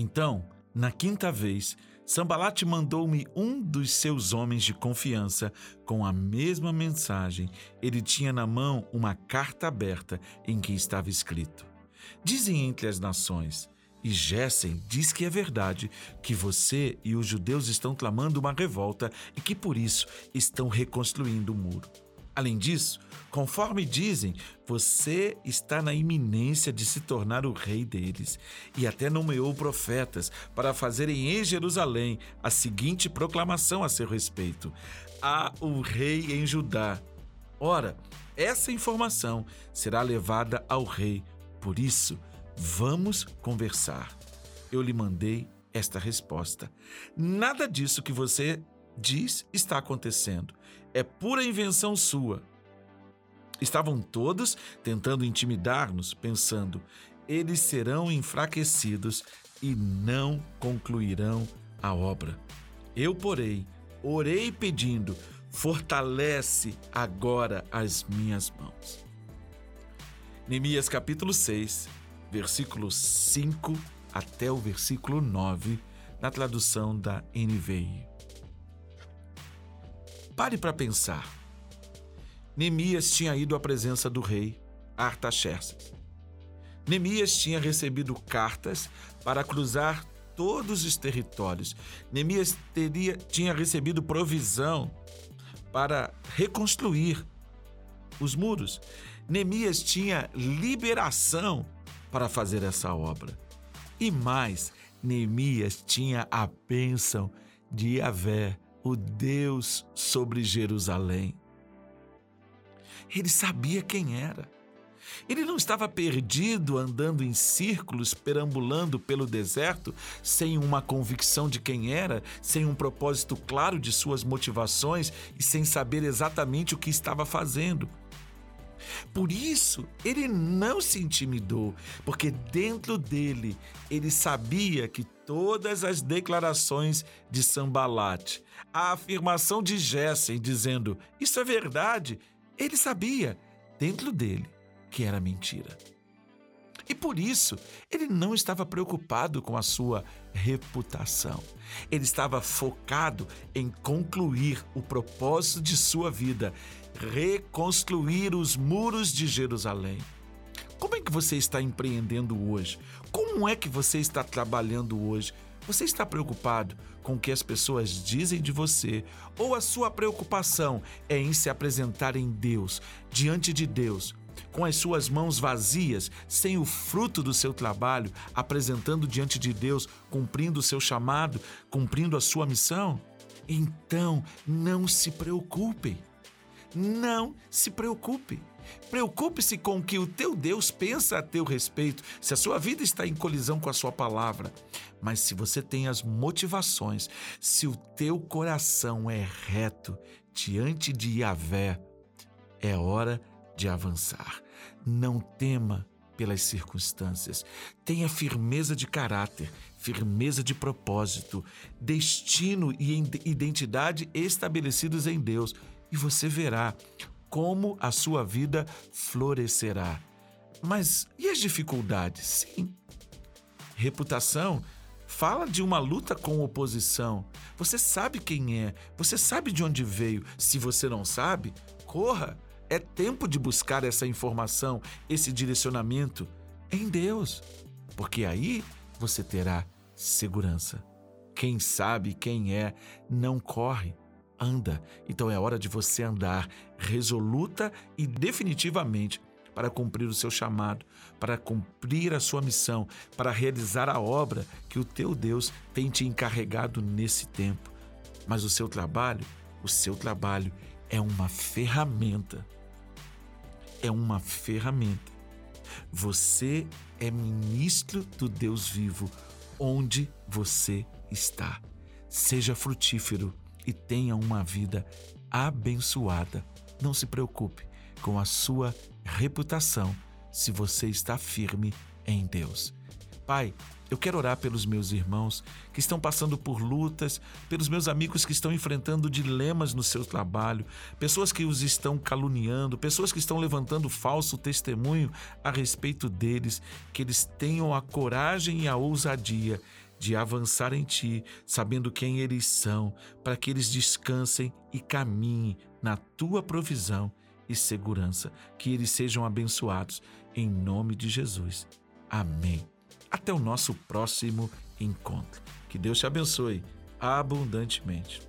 Então, na quinta vez, Sambalate mandou-me um dos seus homens de confiança com a mesma mensagem. Ele tinha na mão uma carta aberta em que estava escrito: Dizem entre as nações, e Gessen diz que é verdade, que você e os judeus estão tramando uma revolta e que por isso estão reconstruindo o muro. Além disso, conforme dizem, você está na iminência de se tornar o rei deles e até nomeou profetas para fazerem em Jerusalém a seguinte proclamação a seu respeito: Há o rei em Judá. Ora, essa informação será levada ao rei, por isso, vamos conversar. Eu lhe mandei esta resposta. Nada disso que você diz está acontecendo. É pura invenção sua. Estavam todos tentando intimidar-nos, pensando: eles serão enfraquecidos e não concluirão a obra. Eu, porém, orei pedindo: fortalece agora as minhas mãos. Neemias capítulo 6, versículo 5 até o versículo 9, na tradução da NVI. Pare para pensar. Neemias tinha ido à presença do rei Artaxerxes. Neemias tinha recebido cartas para cruzar todos os territórios. Neemias teria, tinha recebido provisão para reconstruir os muros. Neemias tinha liberação para fazer essa obra. E mais, Neemias tinha a bênção de Yahvé o Deus sobre Jerusalém. Ele sabia quem era. Ele não estava perdido andando em círculos, perambulando pelo deserto, sem uma convicção de quem era, sem um propósito claro de suas motivações e sem saber exatamente o que estava fazendo. Por isso, ele não se intimidou, porque dentro dele ele sabia que todas as declarações de Sambalat, a afirmação de Gessen dizendo isso é verdade, ele sabia dentro dele que era mentira. E por isso, ele não estava preocupado com a sua reputação. Ele estava focado em concluir o propósito de sua vida, reconstruir os muros de Jerusalém. Como é que você está empreendendo hoje? Como é que você está trabalhando hoje? Você está preocupado com o que as pessoas dizem de você ou a sua preocupação é em se apresentar em Deus, diante de Deus, com as suas mãos vazias, sem o fruto do seu trabalho, apresentando diante de Deus, cumprindo o seu chamado, cumprindo a sua missão? Então, não se preocupe. Não se preocupe. Preocupe-se com o que o teu Deus pensa a teu respeito, se a sua vida está em colisão com a sua palavra. Mas se você tem as motivações, se o teu coração é reto diante de Yahvé, é hora de avançar. Não tema pelas circunstâncias. Tenha firmeza de caráter, firmeza de propósito, destino e identidade estabelecidos em Deus, e você verá como a sua vida florescerá. Mas e as dificuldades? Sim. Reputação fala de uma luta com oposição. Você sabe quem é, você sabe de onde veio. Se você não sabe, corra. É tempo de buscar essa informação, esse direcionamento em Deus, porque aí você terá segurança. Quem sabe quem é, não corre anda. Então é hora de você andar resoluta e definitivamente para cumprir o seu chamado, para cumprir a sua missão, para realizar a obra que o teu Deus tem te encarregado nesse tempo. Mas o seu trabalho, o seu trabalho é uma ferramenta. É uma ferramenta. Você é ministro do Deus vivo onde você está. Seja frutífero e tenha uma vida abençoada. Não se preocupe com a sua reputação se você está firme em Deus. Pai, eu quero orar pelos meus irmãos que estão passando por lutas, pelos meus amigos que estão enfrentando dilemas no seu trabalho, pessoas que os estão caluniando, pessoas que estão levantando falso testemunho a respeito deles, que eles tenham a coragem e a ousadia de avançar em ti, sabendo quem eles são, para que eles descansem e caminhem na tua provisão e segurança, que eles sejam abençoados em nome de Jesus. Amém. Até o nosso próximo encontro. Que Deus te abençoe abundantemente.